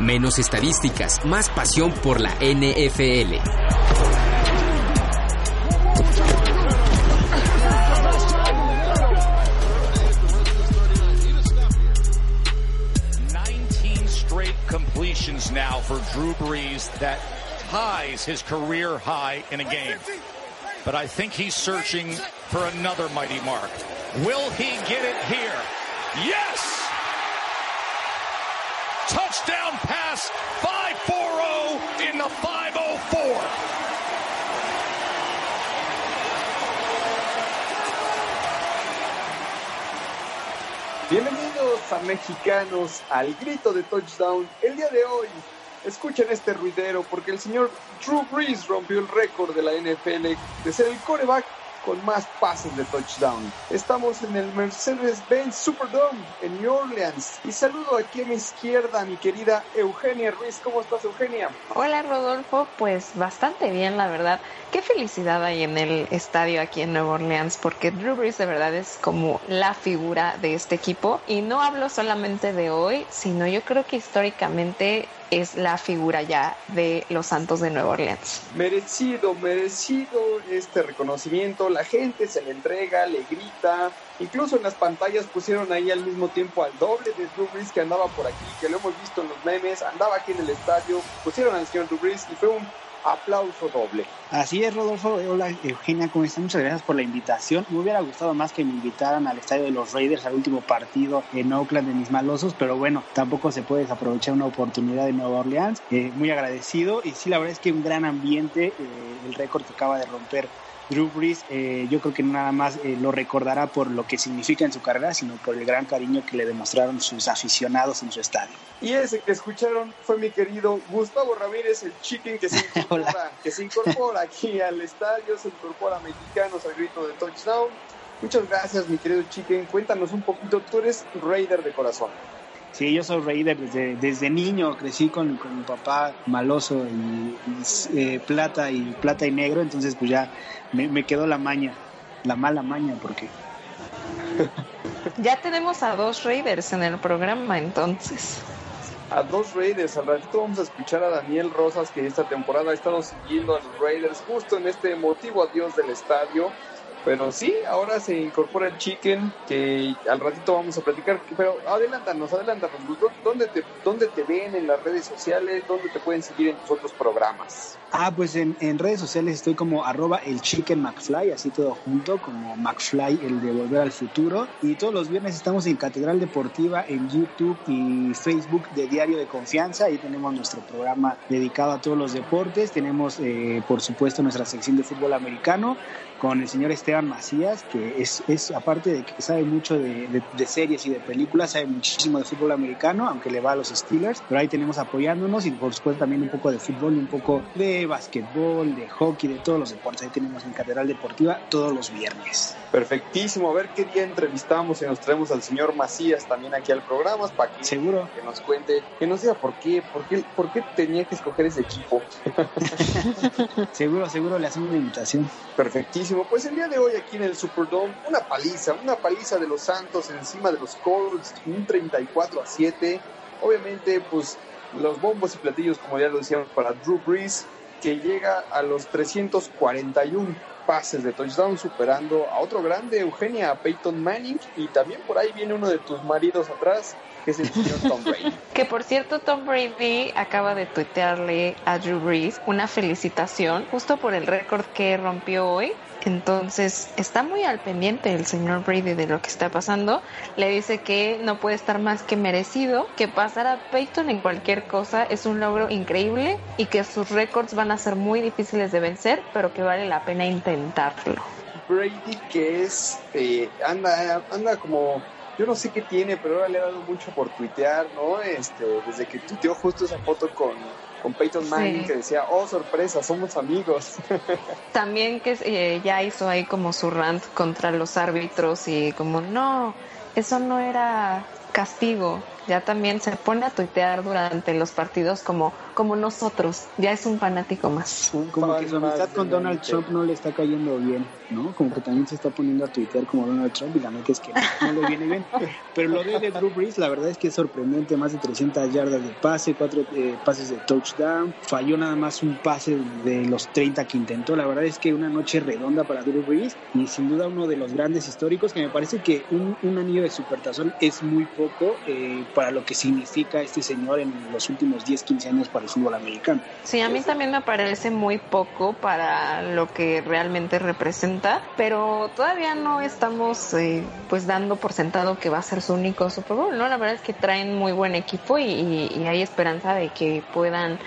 Menos estadísticas, más pasión por la NFL. completions now for Drew Brees that ties his career high in a game. But I think he's searching for another mighty mark. Will he get it here? Yes! Touchdown pass 5-4-0 in the 504. Bienvenidos a mexicanos al grito de touchdown. El día de hoy, escuchen este ruidero porque el señor Drew Brees rompió el récord de la NFL de ser el coreback con más pases de touchdown. Estamos en el Mercedes-Benz Superdome en New Orleans. Y saludo aquí a mi izquierda mi querida Eugenia Ruiz. ¿Cómo estás, Eugenia? Hola, Rodolfo. Pues bastante bien, la verdad. Qué felicidad hay en el estadio aquí en Nueva Orleans, porque Drew Brees de verdad es como la figura de este equipo. Y no hablo solamente de hoy, sino yo creo que históricamente es la figura ya de los Santos de Nueva Orleans. Merecido, merecido este reconocimiento. La gente se le entrega, le grita. Incluso en las pantallas pusieron ahí al mismo tiempo al doble de Drew Brees que andaba por aquí, que lo hemos visto en los memes, andaba aquí en el estadio, pusieron al señor Drew Brees y fue un aplauso doble. Así es, Rodolfo. Hola, Eugenia, ¿cómo están? Muchas gracias por la invitación. Me hubiera gustado más que me invitaran al estadio de los Raiders al último partido en Oakland de mis malosos, pero bueno, tampoco se puede desaprovechar una oportunidad de Nueva Orleans. Eh, muy agradecido y sí, la verdad es que un gran ambiente, eh, el récord que acaba de romper Drew Brees, eh, yo creo que nada más eh, lo recordará por lo que significa en su carrera, sino por el gran cariño que le demostraron sus aficionados en su estadio. Y ese que escucharon fue mi querido Gustavo Ramírez, el chicken que se incorpora, que se incorpora aquí al estadio, se incorpora a Mexicanos al grito de touchdown. Muchas gracias, mi querido chicken. Cuéntanos un poquito, tú eres Raider de corazón. Sí, yo soy Raider desde, desde niño, crecí con, con mi papá maloso y, eh, plata y plata y negro, entonces pues ya me, quedó la maña, la mala maña, porque... ya tenemos a dos Raiders en el programa, entonces. A dos Raiders, al ratito vamos a escuchar a Daniel Rosas, que esta temporada ha estado siguiendo a los Raiders justo en este emotivo adiós del estadio. Pero sí, ahora se incorpora el Chicken, que al ratito vamos a platicar. Pero adelántanos, adelántanos. ¿Dónde te, dónde te ven en las redes sociales? ¿Dónde te pueden seguir en tus otros programas? Ah, pues en, en redes sociales estoy como arroba el Chicken McFly, así todo junto, como McFly, el de Volver al Futuro. Y todos los viernes estamos en Catedral Deportiva, en YouTube y Facebook de Diario de Confianza. Ahí tenemos nuestro programa dedicado a todos los deportes. Tenemos, eh, por supuesto, nuestra sección de fútbol americano con el señor Esteban Macías, que es, es aparte de que sabe mucho de, de, series y de películas, sabe muchísimo de fútbol americano, aunque le va a los Steelers, pero ahí tenemos apoyándonos y por supuesto también un poco de fútbol un poco de basquetbol, de hockey, de todos los deportes. Ahí tenemos en Catedral Deportiva todos los viernes. Perfectísimo, a ver qué día entrevistamos y nos traemos al señor Macías también aquí al programa para que, ¿Seguro? que nos cuente, que nos diga por qué, por qué, por qué tenía que escoger ese equipo. seguro, seguro le hacemos una invitación. Perfectísimo pues el día de hoy aquí en el Superdome, una paliza, una paliza de los Santos encima de los Colts, un 34 a 7. Obviamente, pues los bombos y platillos, como ya lo decíamos, para Drew Brees, que llega a los 341 pases de touchdown, superando a otro grande, Eugenia Peyton Manning, y también por ahí viene uno de tus maridos atrás, que es el señor Tom Brady. que por cierto, Tom Brady acaba de tuitearle a Drew Brees una felicitación justo por el récord que rompió hoy Entonces está muy al pendiente el señor Brady de lo que está pasando. Le dice que no puede estar más que merecido, que pasar a Peyton en cualquier cosa es un logro increíble y que sus récords van a ser muy difíciles de vencer, pero que vale la pena intentarlo. Brady que es, eh, anda, anda como yo no sé qué tiene, pero ahora le ha dado mucho por tuitear, ¿no? Este, desde que tuiteó justo esa foto con, con Peyton Manning que decía, oh, sorpresa, somos amigos. También que eh, ya hizo ahí como su rant contra los árbitros y como, no, eso no era castigo. Ya también se pone a tuitear durante los partidos como, como nosotros. Ya es un fanático más. Como que su amistad con Donald Trump no le está cayendo bien, ¿no? Como que también se está poniendo a tuitear como Donald Trump y la neta es que no, le viene bien. Pero lo de, Drew Brees, la verdad es que es sorprendente. Más de 300 yardas de pase, cuatro eh, pases de touchdown. Falló nada más un pase de los 30 que intentó. La verdad es que una noche redonda para Drew Brees y sin duda uno de los grandes históricos que me parece que un, un anillo de supertazón es muy poco eh, para lo que significa este señor en los últimos 10, 15 años para el fútbol americano. Sí, a mí también me parece muy poco para lo que realmente representa, pero todavía no estamos eh, pues dando por sentado que va a ser su único Super Bowl, ¿no? La verdad es que traen muy buen equipo y, y hay esperanza de que puedan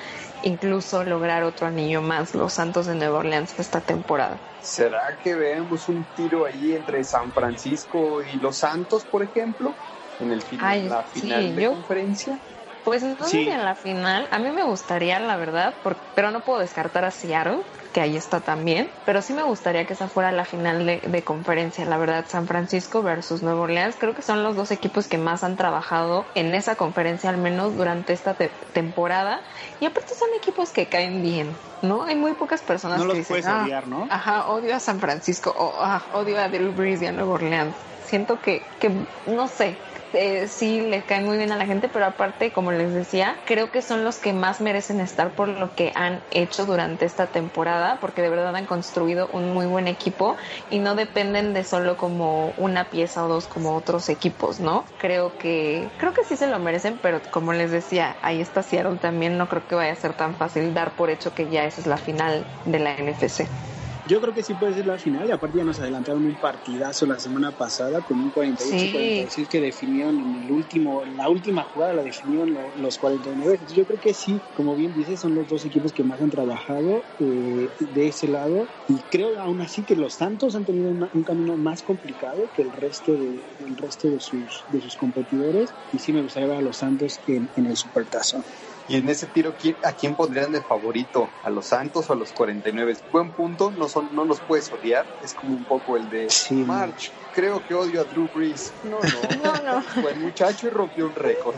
incluso lograr otro anillo más los Santos de Nueva Orleans esta temporada. ¿Será que vemos un tiro ahí entre San Francisco y los Santos, por ejemplo? En el final, la final de conferencia? Pues entonces en la final, a mí me gustaría, la verdad, pero no puedo descartar a Seattle, que ahí está también, pero sí me gustaría que esa fuera la final de, conferencia, la verdad, San Francisco versus Nueva Orleans, creo que son los dos equipos que más han trabajado en esa conferencia, al menos durante esta temporada, y aparte son equipos que caen bien, ¿no? Hay muy pocas personas no que los dicen, puedes ah, odiar, ¿no? Ajá, odio a San Francisco, o ah, odio a Drew Brees y a Nueva Orleans. Siento que, que no sé, eh, sí le cae muy bien a la gente, pero aparte, como les decía, creo que son los que más merecen estar por lo que han hecho durante esta temporada, porque de verdad han construido un muy buen equipo y no dependen de solo como una pieza o dos como otros equipos, ¿no? Creo que creo que sí se lo merecen, pero como les decía, ahí está Seattle también, no creo que vaya a ser tan fácil dar por hecho que ya esa es la final de la NFC. Yo creo que sí puede ser la final y aparte ya nos adelantaron un partidazo la semana pasada con un 48-46 que definieron en el último, en la última jugada la definieron los 49. Entonces yo creo que sí, como bien dices, son los dos equipos que más han trabajado eh, de ese lado y creo aún así que los Santos han tenido un camino más complicado que el resto de, el resto de sus, de sus competidores y sí me gustaría ver a los Santos en, en el Supertazón. Y en ese tiro, ¿a quién pondrían de favorito? ¿A los Santos o a los 49? Buen punto, no, son, no los puedes odiar. Es como un poco el de March. Creo que odio a Drew Brees. No, no. no, no. Fue el muchacho y rompió un récord.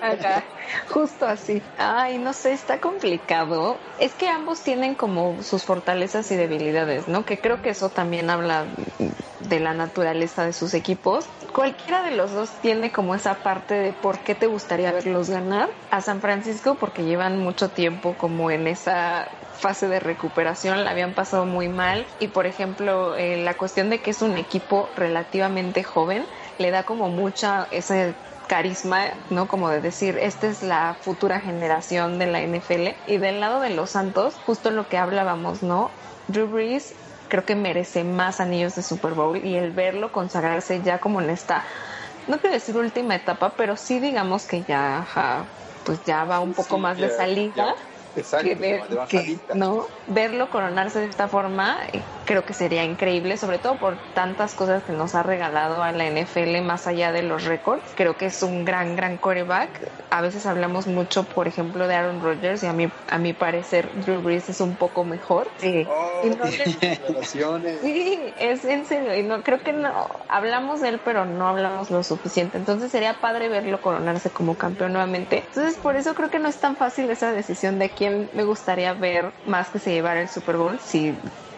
Acá, justo así. Ay, no sé, está complicado. Es que ambos tienen como sus fortalezas y debilidades, ¿no? Que creo que eso también habla de la naturaleza de sus equipos. Cualquiera de los dos tiene como esa parte de por qué te gustaría verlos ganar. A San Francisco porque llevan mucho tiempo como en esa fase de recuperación, la habían pasado muy mal y por ejemplo eh, la cuestión de que es un equipo relativamente joven le da como mucha ese carisma, ¿no? Como de decir, esta es la futura generación de la NFL. Y del lado de los Santos, justo lo que hablábamos, ¿no? Drew Brees creo que merece más anillos de Super Bowl y el verlo consagrarse ya como en esta, no quiero decir última etapa, pero sí digamos que ya, pues ya va un poco más de salida. Exacto, que, ¿no? Verlo coronarse de esta forma eh, creo que sería increíble, sobre todo por tantas cosas que nos ha regalado a la NFL más allá de los récords. Creo que es un gran, gran quarterback. A veces hablamos mucho, por ejemplo, de Aaron Rodgers y a mí, a mi parecer, Drew Brees es un poco mejor. Sí, oh, sí es en serio. Y no, creo que no, hablamos de él, pero no hablamos lo suficiente. Entonces sería padre verlo coronarse como campeón nuevamente. Entonces por eso creo que no es tan fácil esa decisión de quién me gustaría ver más que se llevara el Super Bowl. Si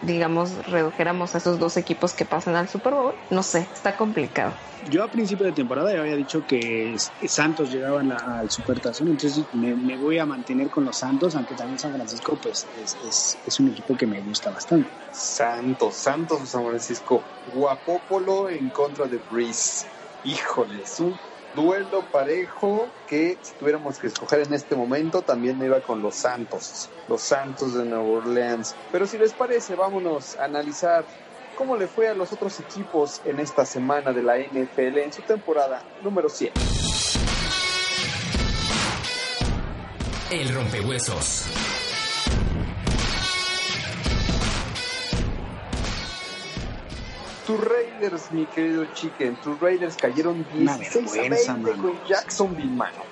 digamos, redujéramos a esos dos equipos que pasan al Super Bowl, no sé, está complicado. Yo a principio de temporada ya había dicho que Santos llegaban al Supertazón, entonces me, voy a mantener con los Santos, aunque también San Francisco pues es, es, un equipo que me gusta bastante. Santos, Santos o San Francisco, Guapópolo en contra de Breeze. Híjole, es un duelo parejo que si tuviéramos que escoger en este momento también me iba con los Santos, los Santos de Nueva Orleans. Pero si les parece, vámonos a analizar cómo le fue a los otros equipos en esta semana de la NFL en su temporada número 7. El rompehuesos. Tus Raiders, mi querido Chicken, tus Raiders cayeron 16 a 20 con Jacksonville, mano.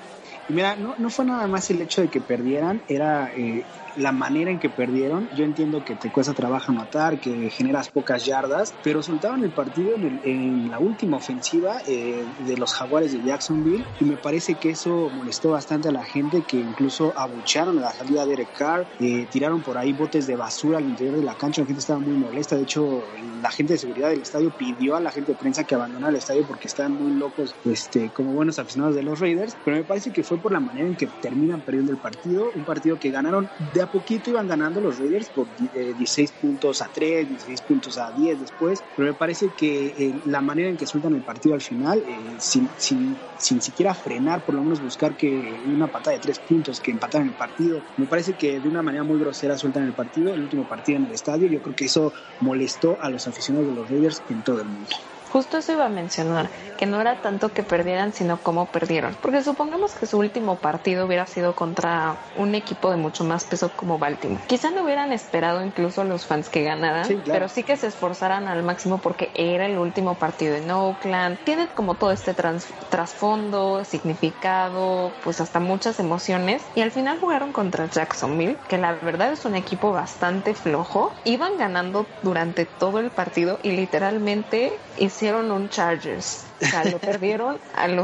Y mira, no, no fue nada más el hecho de que perdieran, era eh, la manera en que perdieron. Yo entiendo que te cuesta trabajo anotar, que generas pocas yardas, pero soltaban el partido en, la última ofensiva eh, de los Jaguares de Jacksonville y me parece que eso molestó bastante a la gente que incluso abuchearon a la salida de Eric Carr, eh, tiraron por ahí botes de basura al interior de la cancha, la gente estaba muy molesta, de hecho la gente de seguridad del estadio pidió a la gente de prensa que abandonara el estadio porque estaban muy locos este, como buenos aficionados de los Raiders, pero me parece que fue por la manera en que terminan perdiendo el partido, un partido que ganaron de a poquito iban ganando los Raiders por 16 eh, puntos a 3, 16 puntos a 10 después, pero me parece que eh, la manera en que sueltan el partido al final, eh, sin, sin, sin, siquiera frenar, por lo menos buscar que una patada de 3 puntos que empataran el partido, me parece que de una manera muy grosera sueltan el partido, el último partido en el estadio, yo creo que eso molestó a los aficionados de los Raiders en todo el mundo. Justo eso iba a mencionar, que no era tanto que perdieran, sino cómo perdieron. Porque supongamos que su último partido hubiera sido contra un equipo de mucho más peso como Baltimore. Quizá no hubieran esperado incluso los fans que ganaran, pero sí que se esforzaran al máximo porque era el último partido en Oakland. Tiene como todo este trasfondo, significado, pues hasta muchas emociones. Y al final jugaron contra Jacksonville, que la verdad es un equipo bastante flojo. Iban ganando durante todo el partido y literalmente hicieron un Chargers. O sea, lo perdieron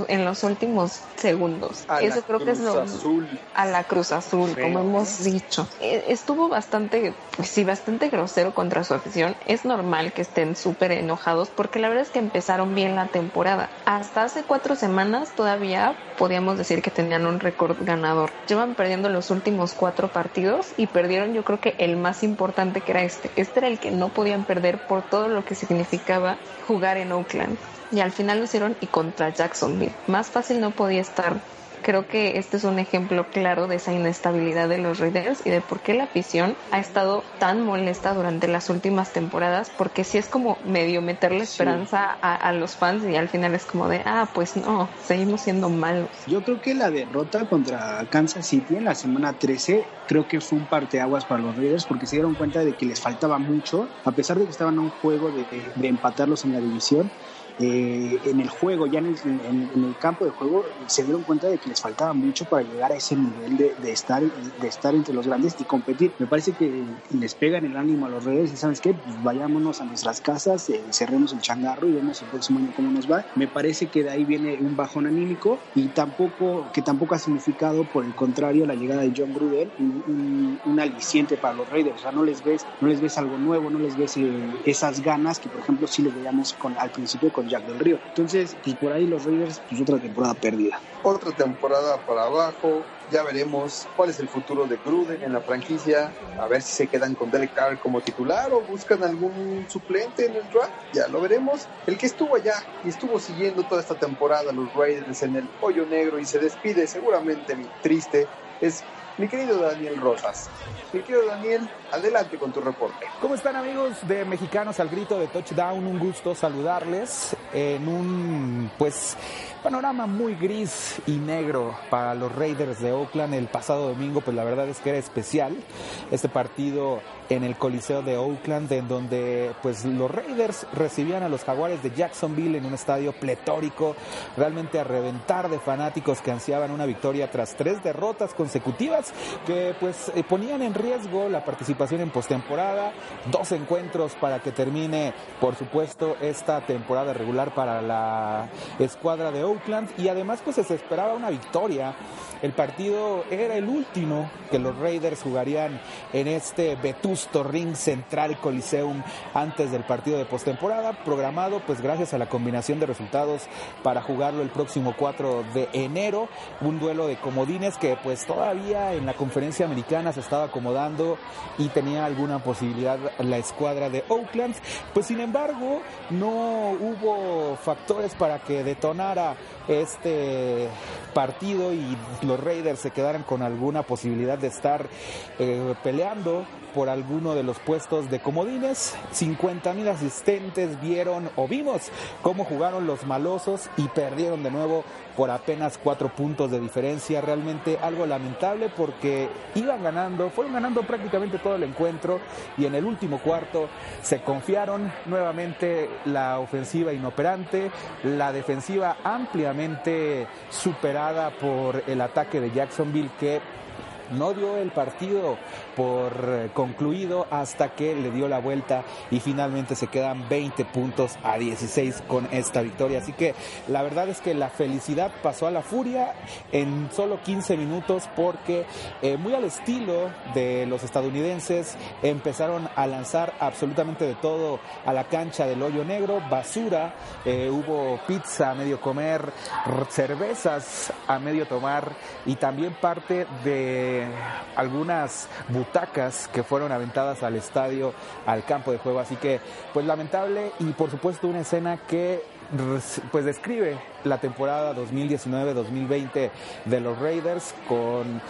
en los últimos segundos. Eso creo que es lo azul. a la Cruz Azul, como hemos dicho. E, estuvo bastante, sí, bastante grosero contra su afición. Es normal que estén súper enojados porque la verdad es que empezaron bien la temporada. Hasta hace cuatro semanas todavía podíamos decir que tenían un récord ganador. Llevan perdiendo los últimos cuatro partidos y perdieron yo creo que el más importante que era este. Este era el que no podían perder por todo lo que significaba jugar en Oakland. Y al final lo hicieron y contra Jacksonville. Más fácil no podía estar creo que este es un ejemplo claro de esa inestabilidad de los Raiders y de por qué la afición ha estado tan molesta durante las últimas temporadas, porque si es como medio meterle esperanza a, los fans y al final es como de, ah, pues no, seguimos siendo malos. Yo creo que la derrota contra Kansas City en la semana 13 creo que fue un parteaguas para los Raiders porque se dieron cuenta de que les faltaba mucho, a pesar de que estaban a un juego de, de empatarlos en la división eh, en el juego, ya en el, campo de juego, se dieron cuenta de que les faltaba mucho para llegar a ese nivel de, estar, de estar entre los grandes y competir. Me parece que les pegan el ánimo a los redes y sabes qué, pues vayámonos a nuestras casas, eh, cerremos el changarro y vemos el próximo año cómo nos va. Me parece que de ahí viene un bajón anímico y tampoco, que tampoco ha significado, por el contrario, la llegada de John Gruden, un, un, aliciente para los Raiders. O sea, no les ves, no les ves algo nuevo, no les ves eh, esas ganas que, por ejemplo, sí les veíamos con, al principio con Jack del Río. Entonces, pues por ahí los Raiders, pues otra temporada perdida. Otra temporada para abajo. Ya veremos cuál es el futuro de Gruden en la franquicia. A ver si se quedan con Derek Carr como titular o buscan algún suplente en el draft. Ya lo veremos. El que estuvo allá y estuvo siguiendo toda esta temporada los Raiders en el hoyo negro y se despide seguramente triste es mi querido Daniel Rosas. Mi querido Daniel, adelante con tu reporte. ¿Cómo están amigos de Mexicanos al Grito de Touchdown? Un gusto saludarles en un, pues, panorama muy gris y negro para los Raiders de Oakland el pasado domingo, pues la verdad es que era especial este partido en el Coliseo de Oakland, en donde pues los Raiders recibían a los Jaguares de Jacksonville en un estadio pletórico, realmente a reventar de fanáticos que ansiaban una victoria tras tres derrotas consecutivas que pues eh, ponían en riesgo la participación en postemporada, dos encuentros para que termine, por supuesto, esta temporada regular para la escuadra de Oakland y además pues se esperaba una victoria. El partido era el último que los Raiders jugarían en este vetusto ring central Coliseum antes del partido de postemporada, programado pues gracias a la combinación de resultados para jugarlo el próximo 4 de enero, un duelo de comodines que pues todavía en la conferencia americana se estaba acomodando y tenía alguna posibilidad la escuadra de Oakland, pues sin embargo no hubo factores para que detonara este partido y los Raiders se quedaran con alguna posibilidad de estar eh, peleando por, alguno de los puestos de comodines. 50 mil asistentes vieron o vimos cómo jugaron los malosos y perdieron de nuevo por apenas cuatro puntos de diferencia. Realmente algo lamentable porque iban ganando, fueron ganando prácticamente todo el encuentro y en el último cuarto se confiaron nuevamente la ofensiva inoperante, la defensiva ampliamente superada por el ataque de Jacksonville que no dio el partido por eh, concluido hasta que le dio la vuelta y finalmente se quedan 20 puntos a 16 con esta victoria. Así que la verdad es que la felicidad pasó a la furia en solo 15 minutos porque eh, muy al estilo de los estadounidenses empezaron a lanzar absolutamente de todo a la cancha del hoyo negro, basura, eh, hubo pizza a medio comer, cervezas a medio tomar y también parte de algunas butacas que fueron aventadas al estadio, al campo de juego. Así que, pues lamentable y por supuesto una escena que pues describe la temporada 2019-2020 de los Raiders con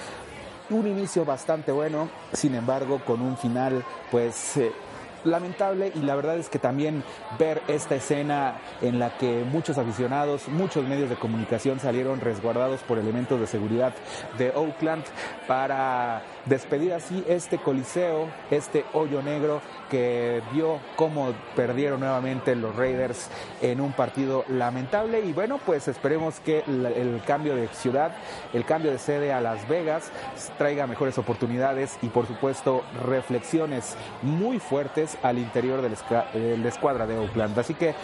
un inicio bastante bueno, sin embargo con un final pues eh, lamentable y la verdad es que también ver esta escena en la que muchos aficionados, muchos medios de comunicación salieron resguardados por elementos de seguridad de Oakland para despedir así este coliseo, este hoyo negro que vio cómo perdieron nuevamente los Raiders en un partido lamentable. Y bueno, pues esperemos que el, cambio de ciudad, el cambio de sede a Las Vegas traiga mejores oportunidades y por supuesto reflexiones muy fuertes al interior de la escuadra de Oakland. Así que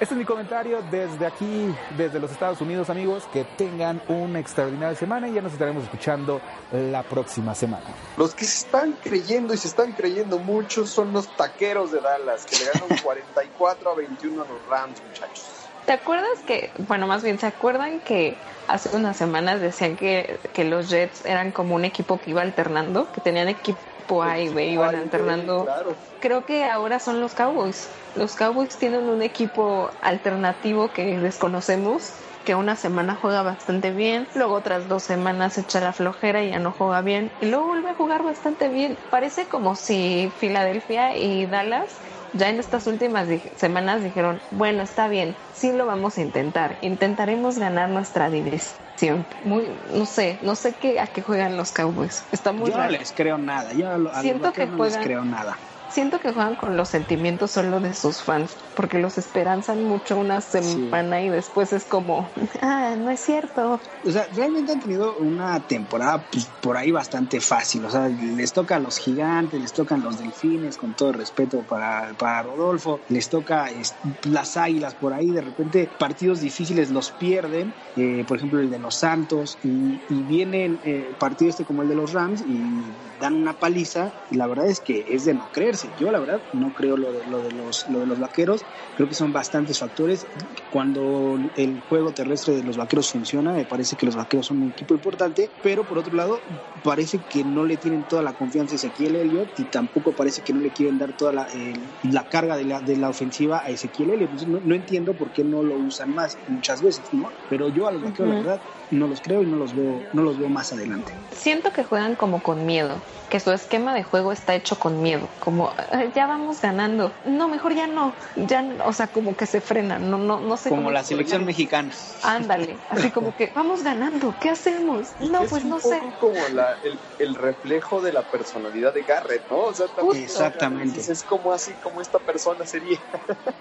este es mi comentario desde aquí, desde los Estados Unidos amigos, que tengan una extraordinaria semana y ya nos estaremos escuchando la próxima semana. Los que se están creyendo y se están creyendo mucho son los taqueros de Dallas, que le ganaron 44 a 21 a los Rams, muchachos. ¿Te acuerdas que, bueno, más bien, ¿se acuerdan que hace unas semanas decían que, que los Jets eran como un equipo que iba alternando, que tenían equipo A y B, iban alternando? Creo que ahora son los Cowboys. Los Cowboys tienen un equipo alternativo que desconocemos que una semana juega bastante bien, luego otras dos semanas echa la flojera y ya no juega bien, y luego vuelve a jugar bastante bien. Parece como si Filadelfia y Dallas ya en estas últimas semanas dijeron, bueno, está bien, sí lo vamos a intentar, intentaremos ganar nuestra división. Muy, no sé, no sé qué a qué juegan los Cowboys. Está muy yo no les creo nada, yo Siento que no les creo nada siento que juegan con los sentimientos solo de sus fans, porque los esperanzan mucho una semana y después es como, ah, no es cierto. O sea, realmente han tenido una temporada pues, por ahí bastante fácil, o sea, les toca a los gigantes, les tocan los delfines, con todo respeto para, para Rodolfo, les toca las águilas por ahí, de repente partidos difíciles los pierden, eh, por ejemplo el de los Santos, y, vienen eh, partidos este como el de los Rams y dan una paliza, y la verdad es que es de no creerse yo la verdad no creo lo de, lo de, los, lo de los vaqueros, creo que son bastantes factores. Cuando el juego terrestre de los vaqueros funciona, me parece que los vaqueros son un equipo importante, pero por otro lado parece que no le tienen toda la confianza a Ezequiel Elliott y tampoco parece que no le quieren dar toda la, la carga de la, de la, ofensiva a Ezequiel Elliott. no, entiendo por qué no lo usan más muchas veces, ¿no? Pero yo a los vaqueros, la verdad, no los creo y no los veo, no los veo más adelante. Siento que juegan como con miedo, que su esquema de juego está hecho con miedo, como ya vamos ganando, no, mejor ya no, ya, o sea, como que se frenan, no, no, no sé. Como la selección mexicana. Ándale, así como que vamos ganando, ¿qué hacemos? No, pues no sé. como el, el, reflejo de la personalidad de Garrett, ¿no? O sea, Exactamente. Es como así, como esta persona sería.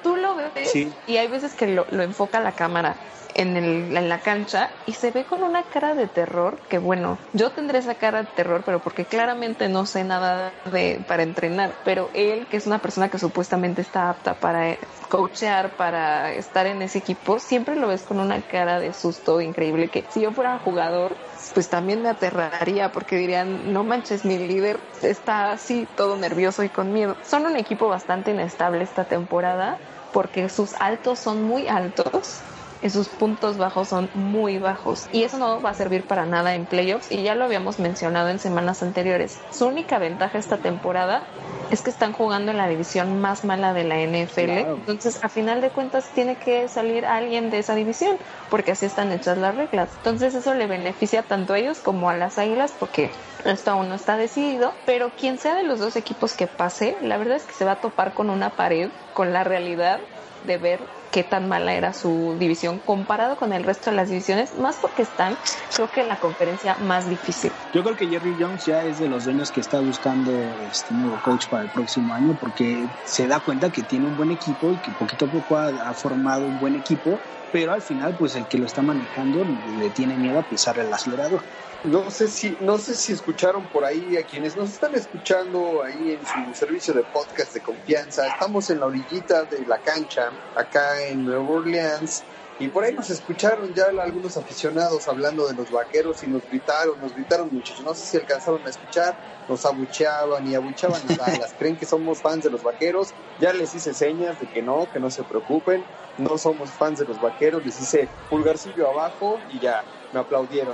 Tú lo ves y hay veces que lo, lo enfoca la cámara en, el, en la cancha y se ve con una cara de terror que bueno, yo tendré esa cara de terror, pero porque claramente no sé nada de para entrenar, pero él que es una persona que supuestamente está apta para coachear, para estar en ese equipo, siempre lo ves con una cara de susto increíble que si yo fuera jugador pues también me aterraría porque dirían, no manches, mi líder está así todo nervioso y con miedo. Son un equipo bastante inestable esta temporada porque sus altos son muy altos y sus puntos bajos son muy bajos. Y eso no va a servir para nada en playoffs y ya lo habíamos mencionado en semanas anteriores. Su única ventaja esta temporada es que están jugando en la división más mala de la NFL. Entonces, a final de cuentas, tiene que salir alguien de esa división, porque así están hechas las reglas. Entonces, eso le beneficia tanto a ellos como a las águilas, porque esto aún no está decidido. Pero quien sea de los dos equipos que pase, la verdad es que se va a topar con una pared, con la realidad de ver qué tan mala era su división comparado con el resto de las divisiones, más porque están, creo que en la conferencia más difícil. Yo creo que Jerry Jones ya es de los dueños que está buscando este nuevo coach para el próximo año porque se da cuenta que tiene un buen equipo y que poquito a poco ha, formado un buen equipo, pero al final pues el que lo está manejando le tiene miedo a pisar el acelerador. No sé si, no sé si escucharon por ahí a quienes nos están escuchando ahí en su servicio de podcast de confianza. Estamos en la orillita de la cancha, acá en Nueva Orleans, y por ahí nos escucharon ya algunos aficionados hablando de los vaqueros y nos gritaron, nos gritaron muchachos. No sé si alcanzaron a escuchar, nos abucheaban y abucheaban las alas. Creen que somos fans de los vaqueros. Ya les hice señas de que no, que no se preocupen. No somos fans de los vaqueros. Les hice pulgarcillo abajo y ya me aplaudieron.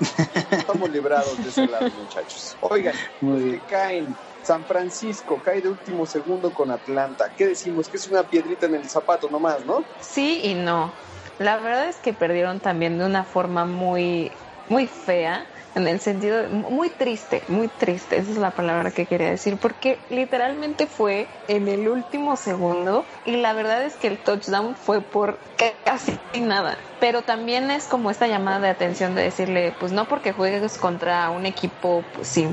Estamos librados de ese lado, muchachos. Oigan, que caen. San Francisco cae de último segundo con Atlanta. ¿Qué decimos? Que es una piedrita en el zapato nomás, ¿no? Sí y no. La verdad es que perdieron también de una forma muy, muy fea en el sentido muy triste, muy triste, esa es la palabra que quería decir, porque literalmente fue en el último segundo y la verdad es que el touchdown fue por casi nada, pero también es como esta llamada de atención de decirle, pues no porque juegues contra un equipo, pues sí,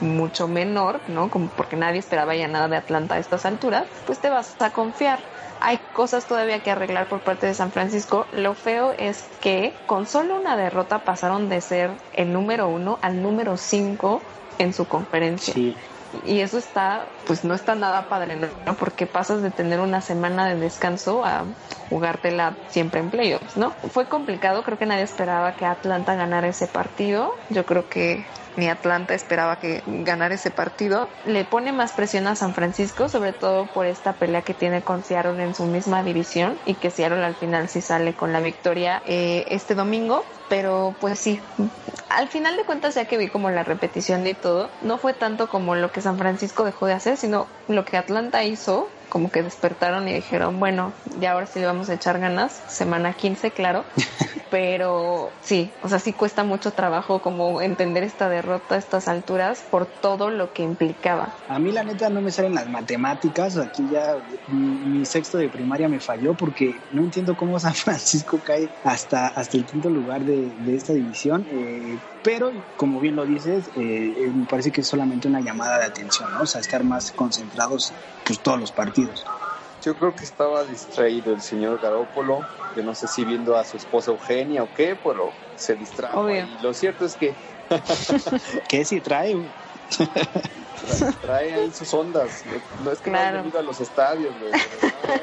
mucho menor, ¿no? Como porque nadie esperaba ya nada de Atlanta a estas alturas, pues te vas a confiar hay cosas todavía que arreglar por parte de San Francisco. Lo feo es que con solo una derrota pasaron de ser el número uno al número cinco en su conferencia. Y eso está, pues no está nada padre, ¿no? Porque pasas de tener una semana de descanso a jugártela siempre en playoffs, ¿no? Fue complicado, creo que nadie esperaba que Atlanta ganara ese partido. Yo creo que ni Atlanta esperaba que ganara ese partido. Le pone más presión a San Francisco, sobre todo por esta pelea que tiene con Seattle en su misma división y que Seattle al final sí sale con la victoria eh, este domingo. Pero pues sí, al final de cuentas ya que vi como la repetición y todo, no fue tanto como lo que San Francisco dejó de hacer, sino lo que Atlanta hizo como que despertaron y dijeron, bueno, ya ahora sí le vamos a echar ganas, semana 15, claro, pero sí, o sea, sí cuesta mucho trabajo como entender esta derrota a estas alturas por todo lo que implicaba. A mí la neta no me salen las matemáticas, aquí ya mi, sexto de primaria me falló porque no entiendo cómo San Francisco cae hasta, hasta el quinto lugar de, esta división, eh, pero como bien lo dices, eh, eh, me parece que es solamente una llamada de atención, ¿no? O sea, estar más concentrados pues todos los partidos. Yo creo que estaba distraído el señor Garópolo, que no sé si viendo a su esposa Eugenia o qué, pero se distrajo. Y lo cierto es que... ¿Qué si trae? trae ahí sus ondas. No es que no haya venido a los estadios.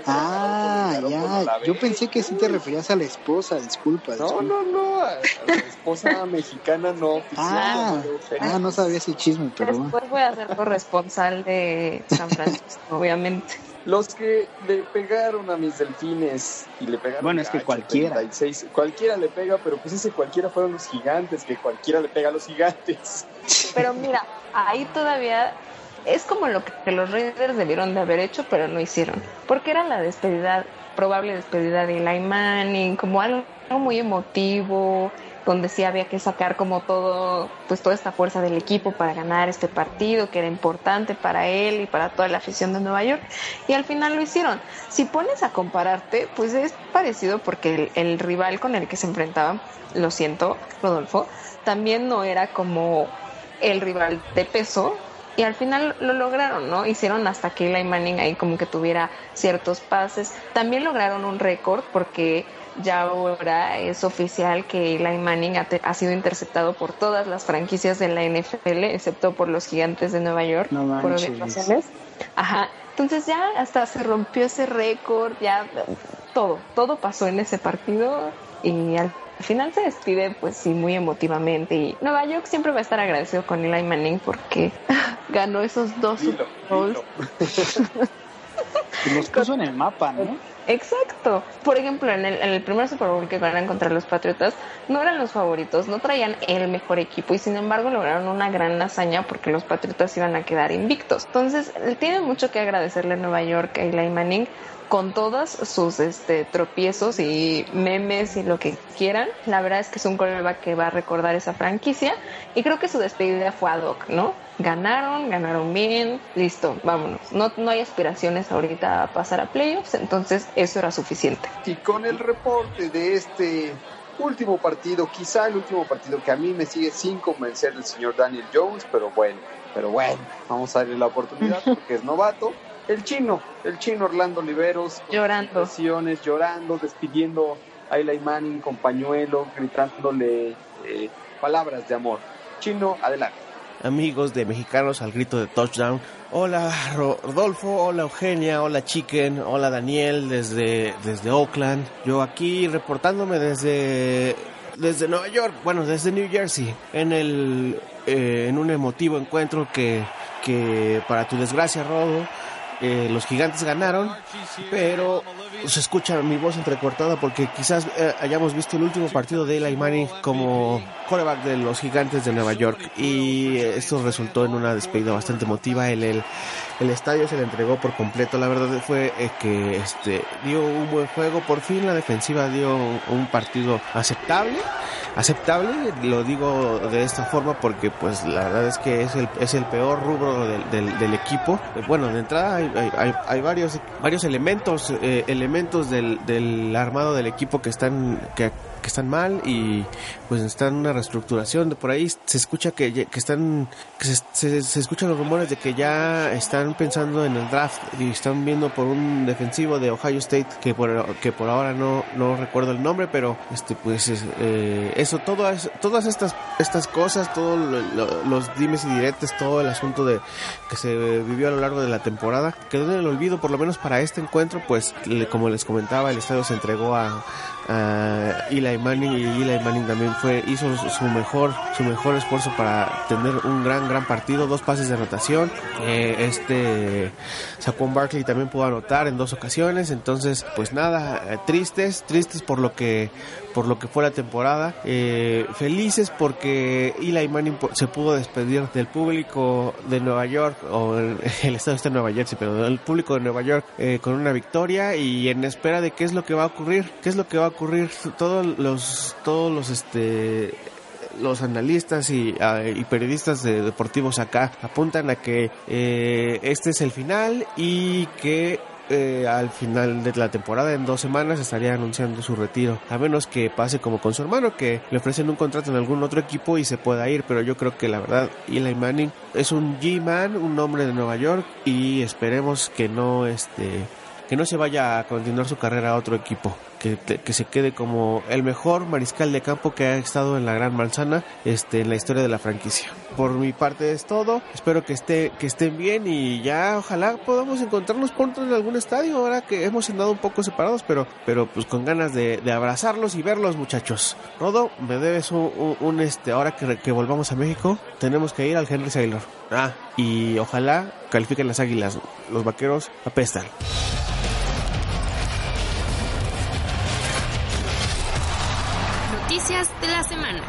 ah, ya. Yo pensé que sí te referías a la esposa, disculpa. No, no, no. A, la esposa mexicana no. Ah, ah, no sabía ese chisme, pero Después voy a ser corresponsal de San Francisco, obviamente. Los que le pegaron a mis delfines y le pegaron Bueno, es que cualquiera. cualquiera le pega, pero pues ese cualquiera fueron los gigantes, que cualquiera le pega a los gigantes. Pero mira, ahí todavía es como lo que los Raiders debieron de haber hecho, pero no hicieron. Porque era la despedida, probable despedida de Eli Manning, como algo muy emotivo, donde sí había que sacar como todo, pues toda esta fuerza del equipo para ganar este partido, que era importante para él y para toda la afición de Nueva York. Y al final lo hicieron. Si pones a compararte, pues es parecido porque el, el rival con el que se enfrentaban, lo siento, Rodolfo, también no era como el rival de peso y al final lo lograron, ¿no? Hicieron hasta que Eli Manning ahí como que tuviera ciertos pases. También lograron un récord porque ya ahora es oficial que Eli Manning ha, sido interceptado por todas las franquicias de la NFL, excepto por los gigantes de Nueva York, por razones. Ajá. Entonces ya hasta se rompió ese récord, ya todo, todo pasó en ese partido y al al final se despide, pues sí, muy emotivamente. Y Nueva York siempre va a estar agradecido con Eli Manning porque ganó esos dos dilo, Los puso en el mapa, ¿no? Exacto. Por ejemplo, en el, primer Super Bowl que ganan contra los Patriotas, no eran los favoritos, no traían el mejor equipo y sin embargo lograron una gran hazaña porque los Patriotas iban a quedar invictos. Entonces, tiene mucho que agradecerle a Nueva York a Eli Manning con todos sus este, tropiezos y memes y lo que quieran. La verdad es que es un coreback que va a recordar esa franquicia y creo que su despedida fue ad hoc, ¿no? Ganaron, ganaron bien, listo, vámonos. No, no hay aspiraciones ahorita a pasar a playoffs, entonces eso era suficiente. Y con el reporte de este último partido, quizá el último partido que a mí me sigue sin convencer el señor Daniel Jones, pero bueno, pero bueno, vamos a darle la oportunidad porque es novato el chino, el chino Orlando Oliveros, llorando, llorando, despidiendo a Eli Manning con pañuelo, gritándole eh, palabras de amor. Chino, adelante. Amigos de Mexicanos al grito de touchdown. Hola Rodolfo, hola Eugenia, hola Chicken, hola Daniel desde, desde Oakland. Yo aquí reportándome desde desde Nueva York, bueno, desde New Jersey, en el eh, en un emotivo encuentro que, que para tu desgracia, Rodo, eh, los gigantes ganaron, pero se escucha mi voz entrecortada porque quizás eh, hayamos visto el último partido de Eli Manning como de los gigantes de Nueva York y esto resultó en una despedida bastante emotiva. El, el, el estadio se le entregó por completo. La verdad fue eh, que este dio un buen juego. Por fin la defensiva dio un partido aceptable aceptable, lo digo de esta forma porque pues la verdad es que es el, es el peor rubro del, del, equipo. Bueno, de entrada hay, hay, hay varios, varios elementos, eh, elementos del, del armado del equipo que están, que que están mal y pues en una reestructuración. Por ahí se escucha que, que están, que se, se, escuchan los rumores de que ya están pensando en el draft y están viendo por un defensivo de Ohio State que por, que por ahora no, no recuerdo el nombre, pero este pues eh, eso, todas, todas estas, estas cosas, todos los dimes y diretes, todo el asunto de que se vivió a lo largo de la temporada, quedó en el olvido, por lo menos para este encuentro, pues como les comentaba, el estadio se entregó a, a Eli Manning y Eli Manning también fue hizo su mejor su mejor esfuerzo para tener un gran gran partido dos pases de anotación. Eh, este Saquon Barkley también pudo anotar en dos ocasiones. Entonces pues nada eh, tristes tristes por lo que por lo que fue la temporada. Eh, felices porque Eli Manning se pudo despedir del público de Nueva York, o el, estado está en Nueva Jersey, pero del público de Nueva York eh, con una victoria y en espera de qué es lo que va a ocurrir, qué es lo que va a ocurrir. Todos los, todos los, este, los analistas y, ah, periodistas de deportivos acá apuntan a que eh, este es el final y que eh, al final de la temporada, en dos semanas, estaría anunciando su retiro. A menos que pase como con su hermano, que le ofrecen un contrato en algún otro equipo y se pueda ir. Pero yo creo que la verdad, Eli Manning es un G-Man, un hombre de Nueva York, y esperemos que no, este, que no se vaya a continuar su carrera a otro equipo que, se quede como el mejor mariscal de campo que ha estado en la Gran Manzana este, en la historia de la franquicia. Por mi parte es todo. Espero que, esté, que estén bien y ya ojalá podamos encontrarnos pronto en algún estadio ahora que hemos andado un poco separados, pero, pero pues con ganas de, abrazarlos y verlos muchachos. Rodo, me debes un, este, ahora que, que volvamos a México, tenemos que ir al Henry Sailor. Ah, y ojalá califiquen las águilas. Los vaqueros apestan. De la semana.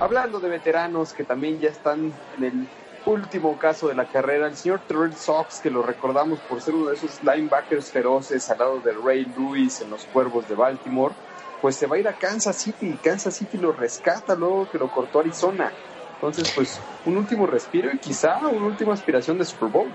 Hablando de veteranos que también ya están en el último caso de la carrera, el señor Terrell Sox, que lo recordamos por ser uno de esos linebackers feroces al lado de Ray Lewis en los Cuervos de Baltimore, pues se va a ir a Kansas City. Kansas City lo rescata luego que lo cortó Arizona. Entonces, pues, un último respiro y quizá una última aspiración de Super Bowl.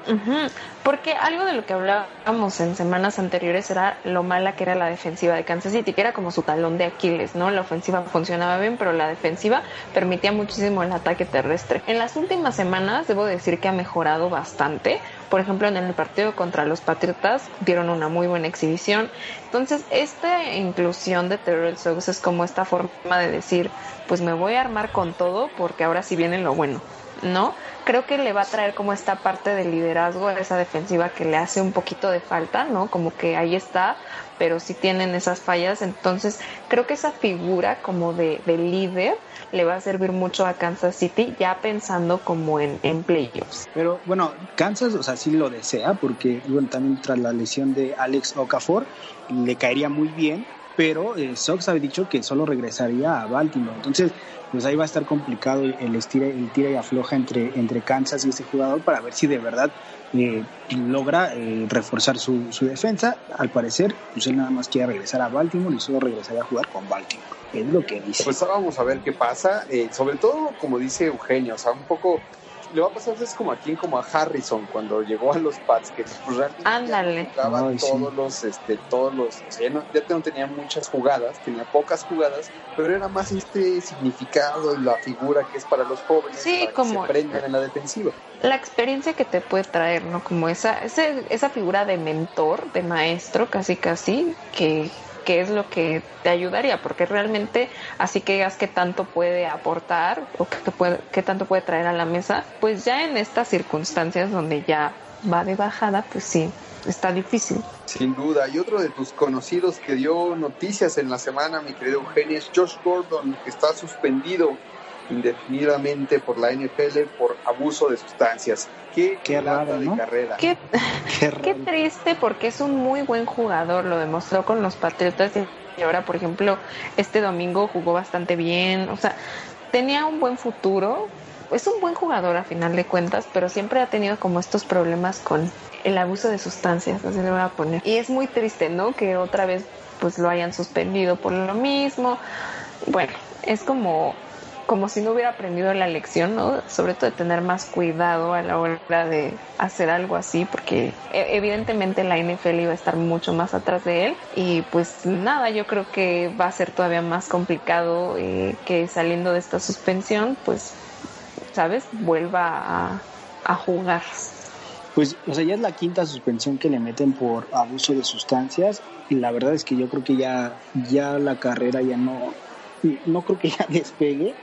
Porque algo de lo que hablábamos en semanas anteriores era lo mala que era la defensiva de Kansas City, que era como su talón de Aquiles, ¿no? La ofensiva funcionaba bien, pero la defensiva permitía muchísimo el ataque terrestre. En las últimas semanas, debo decir que ha mejorado bastante. Por ejemplo, en el partido contra los Patriotas dieron una muy buena exhibición. Entonces, esta inclusión de Terrell Suggs es como esta forma de decir, pues me voy a armar con todo porque ahora sí viene lo bueno. ¿no? Creo que le va a traer como esta parte de liderazgo a esa defensiva que le hace un poquito de falta, ¿no? Como que ahí está, pero sí tienen esas fallas. Entonces, creo que esa figura como de, de líder le va a servir mucho a Kansas City, ya pensando como en, en playoffs. Pero bueno, Kansas, o sea, sí lo desea, porque bueno, también tras la lesión de Alex Okafor, le caería muy bien, pero eh, Sox había dicho que solo regresaría a Baltimore. Entonces, pues ahí va a estar complicado el, estira, el tira y afloja entre, entre Kansas y este jugador para ver si de verdad eh, logra eh, reforzar su, su, defensa. Al parecer, pues él nada más quiere regresar a Baltimore y solo regresaría a jugar con Baltimore. Es lo que dice. Pues vamos a ver qué pasa. Eh, sobre todo, como dice Eugenio, o sea, un poco le va a pasar es como aquí como a Harrison cuando llegó a los Pats que pues, realmente Ándale. jugaba Ay, todos sí. los este todos los o sea, ya, no, ya no tenía muchas jugadas tenía pocas jugadas pero era más este significado y la figura que es para los jóvenes sí, para como que se aprendan en la defensiva la experiencia que te puede traer no como esa ese, esa figura de mentor de maestro casi casi que qué es lo que te ayudaría, porque realmente así que digas qué tanto puede aportar o qué, puede, tanto puede traer a la mesa, pues ya en estas circunstancias donde ya va de bajada, pues sí, está difícil. Sin duda. Y otro de tus conocidos que dio noticias en la semana, mi querido Eugenio, es Josh Gordon, que está suspendido indefinidamente por la NFL por abuso de sustancias. Qué, qué raro, de ¿no? carrera. Qué, qué, qué, triste porque es un muy buen jugador, lo demostró con los Patriotas y ahora, por ejemplo, este domingo jugó bastante bien, o sea, tenía un buen futuro. Es un buen jugador a final de cuentas, pero siempre ha tenido como estos problemas con el abuso de sustancias, así le voy a poner. Y es muy triste, ¿no? Que otra vez pues lo hayan suspendido por lo mismo. Bueno, es como como si no hubiera aprendido la lección, ¿no? Sobre todo de tener más cuidado a la hora de hacer algo así, porque evidentemente la NFL iba a estar mucho más atrás de él y pues nada, yo creo que va a ser todavía más complicado eh, que saliendo de esta suspensión, pues, ¿sabes? Vuelva a, a jugar. Pues, o sea, ya es la quinta suspensión que le meten por abuso de sustancias y la verdad es que yo creo que ya, ya la carrera ya no, no creo que ya despegue,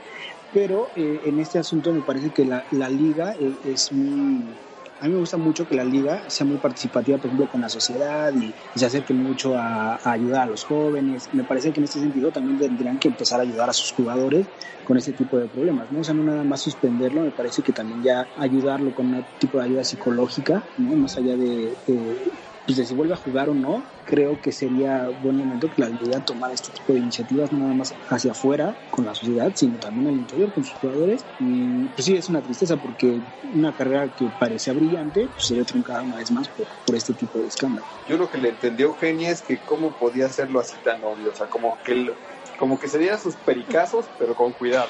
pero eh, en este asunto me parece que la, liga eh, es muy... A mí me gusta mucho que la liga sea muy participativa, por ejemplo, con la sociedad y, y se acerque mucho a, a, ayudar a los jóvenes. Me parece que en este sentido también tendrían que empezar a ayudar a sus jugadores con este tipo de problemas, ¿no? O sea, no nada más suspenderlo, me parece que también ya ayudarlo con un tipo de ayuda psicológica, ¿no? Más allá de, de pues de si vuelve a jugar o no, creo que sería buen momento que la liga tomara este tipo de iniciativas, no nada más hacia afuera con la sociedad, sino también al interior con sus jugadores. Y pues sí, es una tristeza porque una carrera que parecía brillante pues, se ve truncada una vez más por, por este tipo de escándalo. Yo lo que le entendí a Eugenia es que cómo podía hacerlo así tan obvio, o sea, como que lo, como que se diera sus pericazos, pero con cuidado.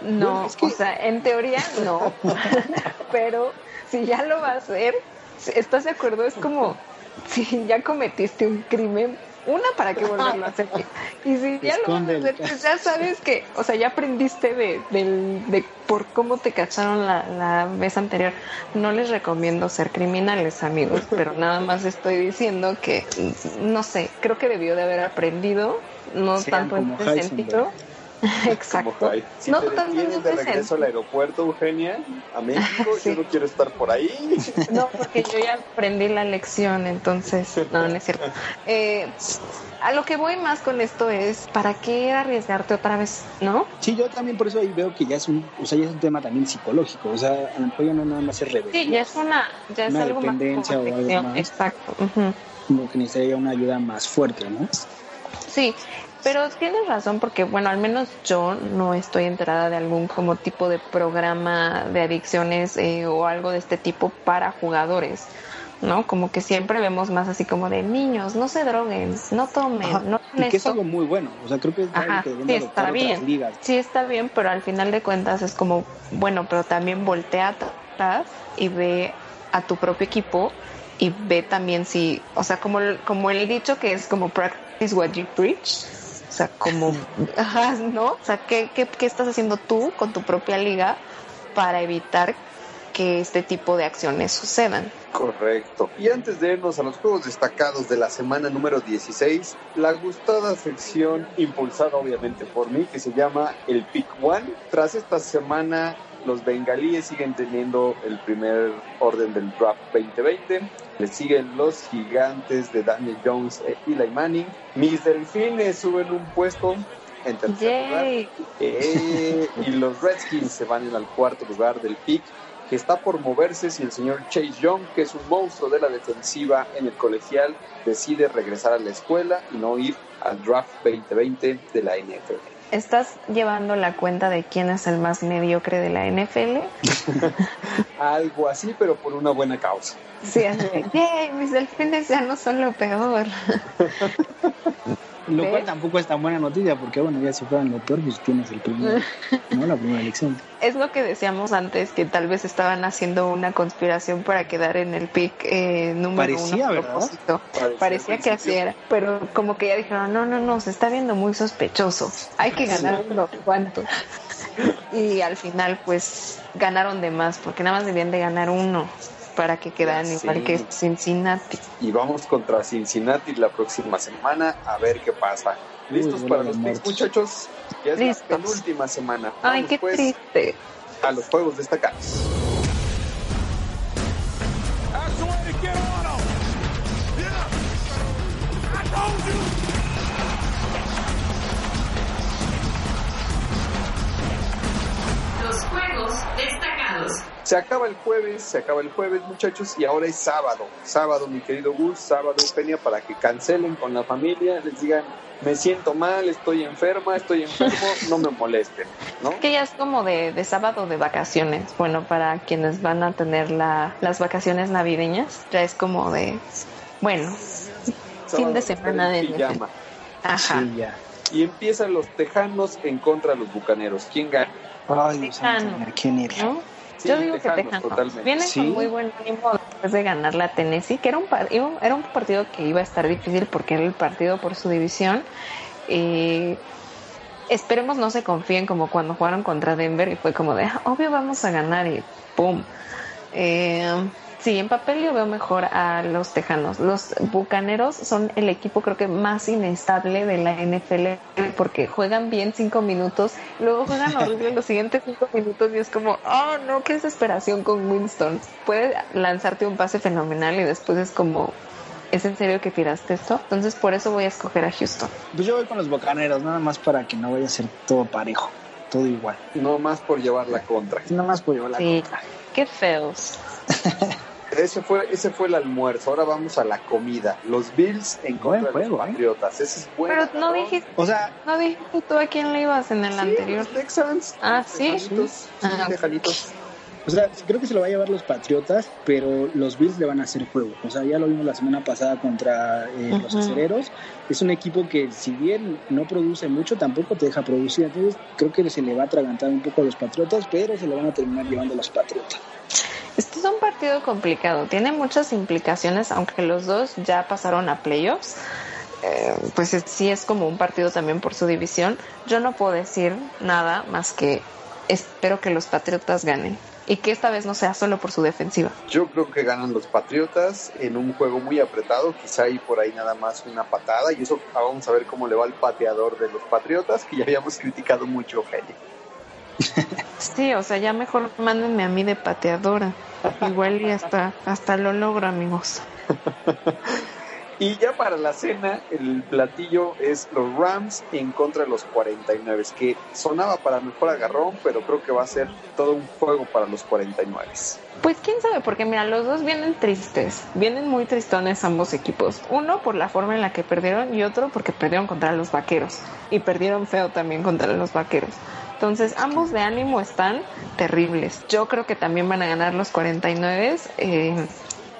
No, bueno, es que... o sea, en teoría no, pero si ya lo va a hacer, ¿estás de acuerdo? Es como si ya cometiste un crimen, una para que volverlo a hacer. Y si ya lo vas a hacer, pues ya sabes que, o sea, ya aprendiste de, de, de por cómo te cacharon la, la, vez anterior. No les recomiendo ser criminales, amigos, pero nada más estoy diciendo que, no sé, creo que debió de haber aprendido, no sí, tanto en ese sentido. Exacto. Si no, te detienen de regreso al aeropuerto, Eugenia, a México, sí. yo no quiero estar por ahí. No, porque yo ya aprendí la lección, entonces, no, no es cierto. Eh, a lo que voy más con esto es, ¿para qué arriesgarte otra vez, no? Sí, yo también por eso ahí veo que ya es un, o sea, ya es un tema también psicológico, o sea, a lo mejor ya no nada más es rebelde. Sí, ya es una, ya es una algo dependencia más o algo más. Exacto. Uh -huh. Como que necesitaría una ayuda más fuerte, ¿no? Sí, pero tienes razón porque, bueno, al menos yo no estoy enterada de algún como tipo de programa de adicciones eh, o algo de este tipo para jugadores, ¿no? Como que siempre vemos más así como de niños, no se droguen, no tomen, Ajá, no y que es algo muy bueno, o sea, creo que es Ajá, algo que sí está bien, ligas. sí está bien, pero al final de cuentas es como, bueno, pero también voltea atrás y ve a tu propio equipo y ve también si, o sea, como, como el dicho que es como practice what you preach, o sea, como, ajá, ¿no? O sea, ¿qué, ¿qué, qué, estás haciendo tú con tu propia liga para evitar que este tipo de acciones sucedan? Correcto. Y antes de irnos a los juegos destacados de la semana número 16, la gustada sección impulsada obviamente por mí, que se llama el Pick One. Tras esta semana los bengalíes siguen teniendo el primer orden del draft 2020. Le siguen los gigantes de Daniel Jones e Eli Manning. Mis delfines suben un puesto en tercer lugar. Eh, y los Redskins se van en al cuarto lugar del pick que está por moverse si el señor Chase Young, que es un monstruo de la defensiva en el colegial, decide regresar a la escuela y no ir al draft 2020 de la NFL. ¿Estás llevando la cuenta de quién es el más mediocre de la NFL? Algo así, pero por una buena causa. Sí, así. mis delfines ya no son lo peor. Lo cual tampoco es tan buena noticia porque, bueno, ya si fueran lo peor, pues tienes el primer, ¿no? La primera elección. Es lo que decíamos antes, que tal vez estaban haciendo una conspiración para quedar en el pick eh, número Parecía, uno. Parecía Parecía que así era, pero como que ya dijeron, no, no, no, se está viendo muy sospechoso, hay que ganar unos cuantos. Y al final, pues, ganaron de más, porque nada más debían de ganar uno para que quedaran Ya igual que Cincinnati. Y vamos contra Cincinnati la próxima semana a ver qué pasa. ¿Listos Uy, para los picks, muchachos? Ya es Listos. la penúltima semana. Ay, Vamos, qué pues, triste. a los juegos destacados. Se acaba el jueves, se acaba el jueves, muchachos, y ahora es sábado. Sábado, mi querido Gus, sábado, Eugenia, para que cancelen con la familia, les digan, me siento mal, estoy enferma, estoy enfermo, no me molesten, ¿no? Que ya es como de, de sábado de vacaciones. Bueno, para quienes van a tener la, las vacaciones navideñas, ya es como de, bueno, fin de semana de pijama. Ajá. Sí, ya. Y empiezan los tejanos en contra de los bucaneros. ¿Quién gana? Ay, Dios ¿quién era? ¿no? Sí, Yo digo Tejanos, que Tejanos. totalmente. Vienen Sí. con muy buen ánimo después de ganar la Tennessee, que era un, era un partido que iba a estar difícil porque era el partido por su división. Eh, esperemos no se confíen como cuando jugaron contra Denver y fue como de, "Ah, obvio vamos a ganar y ¡pum! Eh, sí, en papel yo veo mejor a los Tejanos. Los Bucaneros son el equipo creo que más inestable de la NFL porque juegan bien cinco minutos, luego juegan horrible los siguientes cinco minutos y es como, oh no, qué desesperación con Winston. Puede lanzarte un pase fenomenal y después es como, ¿es en serio que tiraste esto? Entonces por eso voy a escoger a Houston. Pues yo voy con los bocaneros, nada más para que no vaya a ser todo parejo, todo igual. No más por llevar la contra. Nada más por llevar la Sí, contra. qué feos. Ese fue, ese fue el almuerzo. Ahora vamos a la comida. Los Bills en contra Buen de los juego, ¿eh? Patriotas. Ese es bueno. Pero no dijiste, O sea, no dijiste tú a quién le ibas en el anterior. Los Texans. Ah, ¿sí? Tejanitos, sí, Ah, tejanitos. o sea, creo que se lo va a llevar los Patriotas, pero los Bills le van a hacer juego. O sea, ya lo vimos la semana pasada contra eh, los acereros. Es un equipo que, si bien no produce mucho, tampoco te deja producir. Entonces, creo que se le va a atragantar un poco a los Patriotas, pero se lo van a terminar llevando los Patriotas. Es un partido complicado, tiene muchas implicaciones, aunque los dos ya pasaron a playoffs. eh, pues es- sí es como un partido también por su división. Yo no puedo decir nada más que espero que los Patriotas ganen y que esta vez no sea solo por su defensiva. Yo creo que ganan los Patriotas en un juego muy apretado. Quizá hay por ahí nada más una patada. Y eso ah, vamos a ver cómo le va al pateador de los Patriotas, que ya habíamos criticado mucho, Jenny. Sí, o sea, ya mejor mándenme a mí de pateadora. Igual y hasta, hasta lo logro, amigos. Y ya para la cena, el platillo es los Rams en contra de los 49, que sonaba para mejor agarrón, pero creo que va a ser todo un juego para los 49. Pues quién sabe, porque mira, los dos vienen tristes, vienen muy tristones ambos equipos. Uno por la forma en la que perdieron y otro porque perdieron contra los vaqueros. Y perdieron feo también contra los vaqueros. Entonces, ambos de ánimo están terribles. Yo creo que también van a ganar los 49. Eh,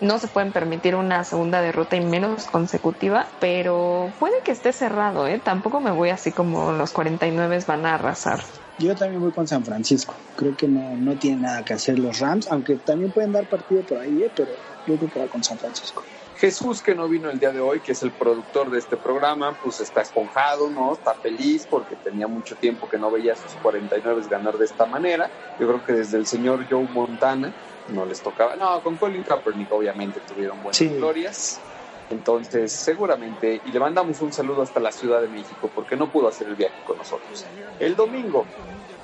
no se pueden permitir una segunda derrota y menos consecutiva, pero puede que esté cerrado, ¿eh? Tampoco me voy así como los 49 van a arrasar. Yo también voy con San Francisco. Creo que no, no tiene nada que hacer los Rams, aunque también pueden dar partido por ahí, ¿eh? pero yo creo que va con San Francisco. Jesús, que no vino el día de hoy, que es el productor de este programa, pues está esponjado, ¿no? Está feliz porque tenía mucho tiempo que no veía a sus 49 ganar de esta manera. Yo creo que desde el señor Joe Montana no les tocaba. No, con Colin Kaepernick obviamente tuvieron buenas Sí. glorias. Entonces, seguramente, y le mandamos un saludo hasta la Ciudad de México porque no pudo hacer el viaje con nosotros. El domingo,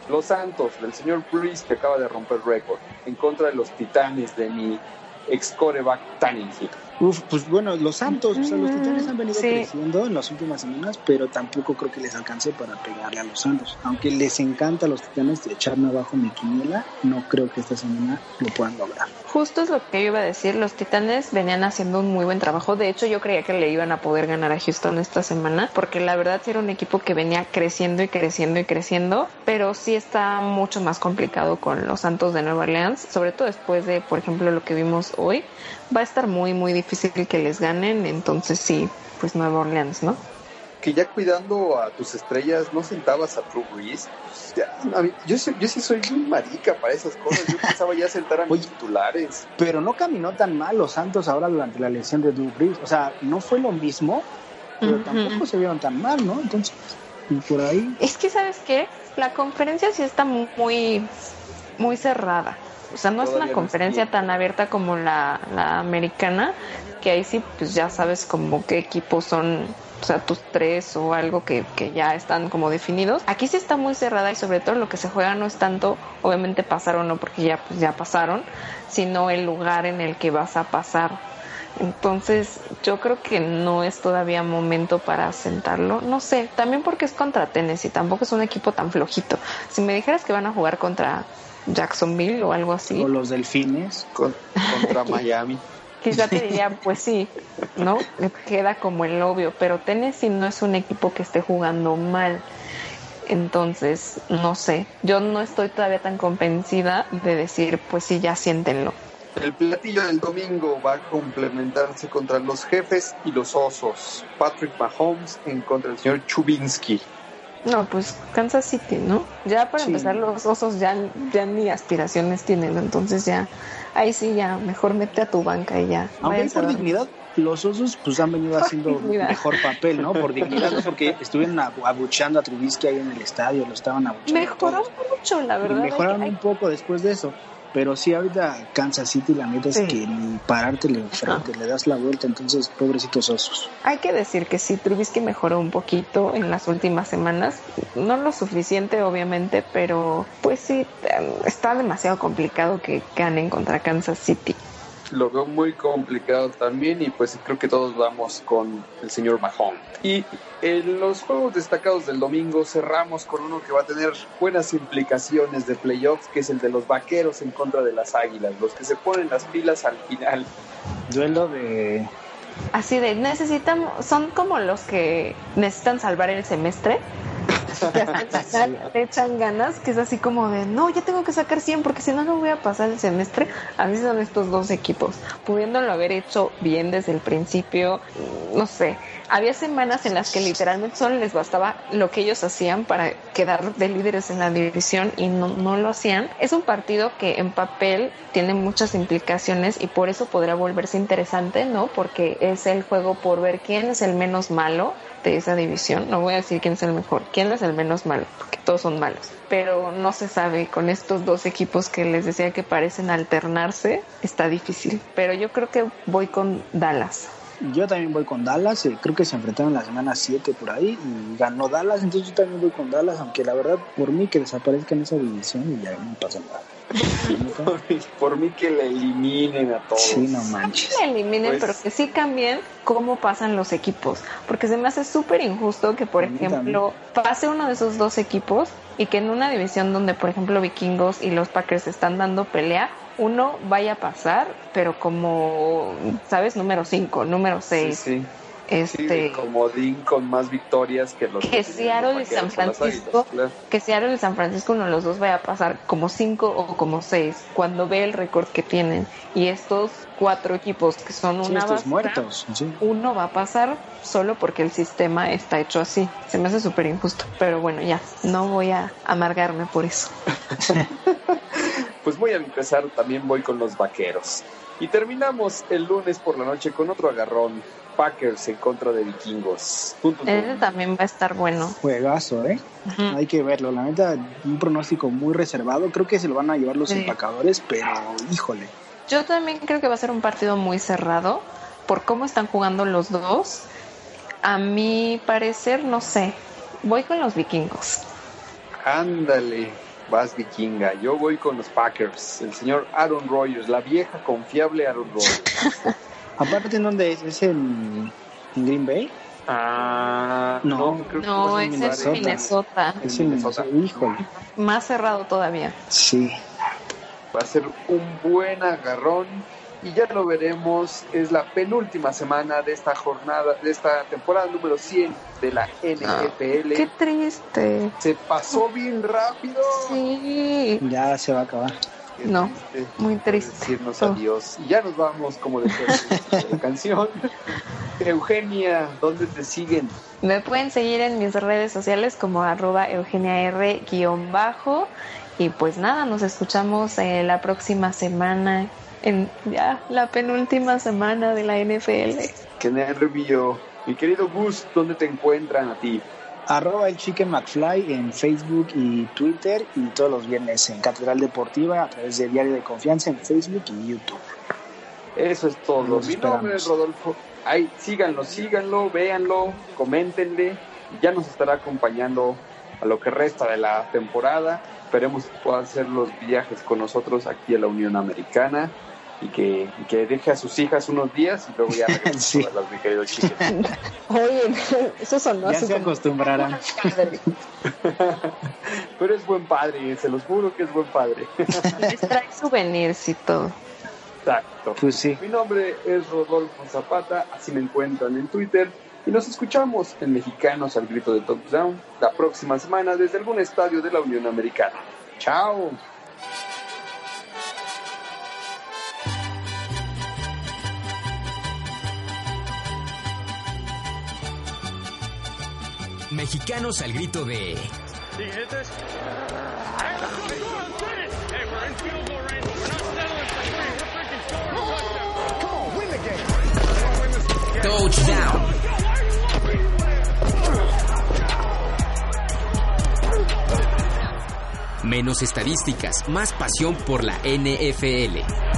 Los Santos, del señor Priest, que acaba de romper récord, en contra de los Titanes de mi ex coreback Tannehill. Uf, pues bueno, los Santos, o sea, los Titanes han venido sí. creciendo en las últimas semanas, pero tampoco creo que les alcance para pegarle a los Santos. Aunque les encanta a los Titanes de echarme abajo mi quiniela, no creo que esta semana lo puedan lograr. Justo es lo que yo iba a decir, los Titanes venían haciendo un muy buen trabajo, de hecho yo creía que le iban a poder ganar a Houston esta semana, porque la verdad era un equipo que venía creciendo y creciendo y creciendo, pero sí está mucho más complicado con los Santos de Nueva Orleans, sobre todo después de, por ejemplo, lo que vimos hoy, va a estar muy, muy difícil que les ganen, entonces sí, pues Nueva Orleans, ¿no? Que ya cuidando a tus estrellas, ¿no sentabas a Drew Brees? Ya, a mí- yo, sí- yo sí soy muy marica para esas cosas. Yo pensaba ya sentar a mis Oye. titulares. Pero no caminó tan mal los Santos ahora durante la lesión de Drew Brees. O sea, no fue lo mismo, pero tampoco se vieron tan mal, ¿no? Entonces, y por ahí. Es que, ¿sabes qué? La conferencia sí está muy, muy cerrada. O sea, no es una conferencia tan abierta como la, la americana, que ahí sí, pues ya sabes como qué equipos son, o sea, tus tres o algo que, que ya están como definidos. Aquí sí está muy cerrada y sobre todo lo que se juega no es tanto, obviamente pasar o no, porque ya, pues ya pasaron, sino el lugar en el que vas a pasar. Entonces, yo creo que no es todavía momento para sentarlo. No sé, también porque es contra Tennessee, tampoco es un equipo tan flojito. Si me dijeras que van a jugar contra Jacksonville o algo así, O los delfines. con- contra Miami. quizá te diría, pues sí, ¿no? Queda como el obvio, pero Tennessee no es un equipo que esté jugando mal. Entonces, no sé, yo no estoy todavía tan convencida de decir, pues sí, ya siéntenlo. El platillo del domingo va a complementarse contra los jefes y los osos. Patrick Mahomes en contra del señor Chubinsky. No, pues Kansas City, ¿no? Ya para Sí. empezar los osos ya, ya ni aspiraciones tienen, entonces ya, ahí sí ya, mejor mete a tu banca y ya. Aunque por dignidad, los osos pues han venido haciendo dignidad. mejor papel, ¿no? Por dignidad, no porque estuvieron abu- abucheando a Trubisky ahí en el estadio, lo estaban abucheando. Mejoró todos. mucho, la verdad. hay mejoraron que- un poco después de eso. Pero sí, ahorita Kansas City, la neta es que ni parártele frente, le das la vuelta, entonces, pobrecitos osos. Hay que decir que sí, Trubisky mejoró un poquito en las últimas semanas. No lo suficiente, obviamente, pero pues sí, eh, está demasiado complicado que ganen contra Kansas City. Lo veo muy complicado también y pues creo que todos vamos con el señor Mahomes. Y en los juegos destacados del domingo cerramos con uno que va a tener buenas implicaciones de playoffs, que es el de los vaqueros en contra de las águilas, los que se ponen las pilas al final. Duelo de... Así de, necesitamos, son como los que necesitan salvar el semestre. Le echan ganas, que es así como de, no, ya tengo que sacar 100 porque si no, no voy a pasar el semestre. Así son estos dos equipos, pudiéndolo haber hecho bien desde el principio, no sé. Había semanas en las que literalmente solo les bastaba lo que ellos hacían para quedar de líderes en la división y no, no lo hacían. Es un partido que en papel tiene muchas implicaciones y por eso podrá volverse interesante, ¿no? Porque es el juego por ver quién es el menos malo de esa división. No voy a decir quién es el mejor, quién es el menos malo, porque todos son malos. Pero no se sabe con estos dos equipos que les decía que parecen alternarse, está difícil. Pero yo creo que voy con Dallas. Yo también voy con Dallas, eh, creo que se enfrentaron la semana 7 por ahí y ganó Dallas, entonces yo también voy con Dallas, aunque la verdad por mí que desaparezca en esa división y ya no pasa nada. Por, por mí que le eliminen a todos. Sí, no manches. que eliminen, Pues- pero que sí cambien cómo pasan los equipos. Porque se me hace súper injusto que, por ejemplo, pase uno de esos dos equipos y que en una división donde, por ejemplo, Vikingos y los Packers están dando pelea, uno vaya a pasar, pero como, ¿sabes? Número 5, número Sí, 6. sí. Sí, Este, de comodín con más victorias que los que Seattle y San Francisco, águilas, claro. que Seattle y San Francisco uno de los dos vaya a pasar como 5 o como 6 cuando ve el récord que tienen. Y estos cuatro equipos que son Sí, una estos muertos, sí. uno va a pasar solo porque el sistema está hecho así. Se me hace súper injusto. Pero bueno, ya, no voy a amargarme por eso. Pues voy a empezar, también voy con los vaqueros. Y terminamos el lunes por la noche con otro agarrón. Packers en contra de vikingos. Tum, tum, tum. Ese también va a estar bueno. Juegazo, ¿eh? Hay que verlo. La neta, un pronóstico muy reservado. Creo que se lo van a llevar los Sí. empacadores, pero híjole. Yo también creo que va a ser un partido muy cerrado por cómo están jugando los dos. A mi parecer, no sé. Voy con los vikingos. Ándale. Vas vikinga. Yo voy con los Packers. El señor Aaron Rodgers, la vieja confiable Aaron Rodgers. Aparte, ¿en dónde es? ¿Es en, en Green Bay? Ah, No. creo que No, fue es en Minnesota. Minnesota. Es en Minnesota. Híjole. Más cerrado todavía. Sí. Va a ser un buen agarrón y ya lo veremos. Es la penúltima semana de esta jornada, de esta temporada número 100 de la NFL. Qué triste. Se pasó bien rápido. Sí. Ya se va a acabar. Qué No, triste muy triste. Decirnos Oh. adiós. Y ya nos vamos, como decía la canción. Eugenia, ¿dónde te siguen? Me pueden seguir en mis redes sociales como arroba eugeniar-bajo. Y pues nada, nos escuchamos eh, la próxima semana, en ya la penúltima semana de la NFL. Qué nervio. Mi querido Gus, ¿dónde te encuentran a ti? Arroba el Chicken McFly en Facebook y Twitter y todos los viernes en Catedral Deportiva a través de Diario de Confianza en Facebook y YouTube. Eso es todo. Los Mi esperamos. nombre es Rodolfo. Ay, síganlo, síganlo, véanlo, coméntenle. Ya nos estará acompañando a lo que resta de la temporada. Esperemos que pueda hacer los viajes con nosotros aquí a la Unión Americana y que, y que deje a sus hijas unos días y luego ya regrese Sí. a verlas, mi querido Chicken. Oye, eso sonó Ya se acostumbrarán. Pero es buen padre, se los juro que es buen padre. Les trae souvenirs y todo. Exacto. Pues sí. Mi nombre es Rodolfo Zapata, así me encuentran en Twitter. Y nos escuchamos en Mexicanos al grito de Touchdown la próxima semana desde algún estadio de la Unión Americana. ¡Chao! Mexicanos al grito de Touchdown. Menos estadísticas, más pasión por la NFL.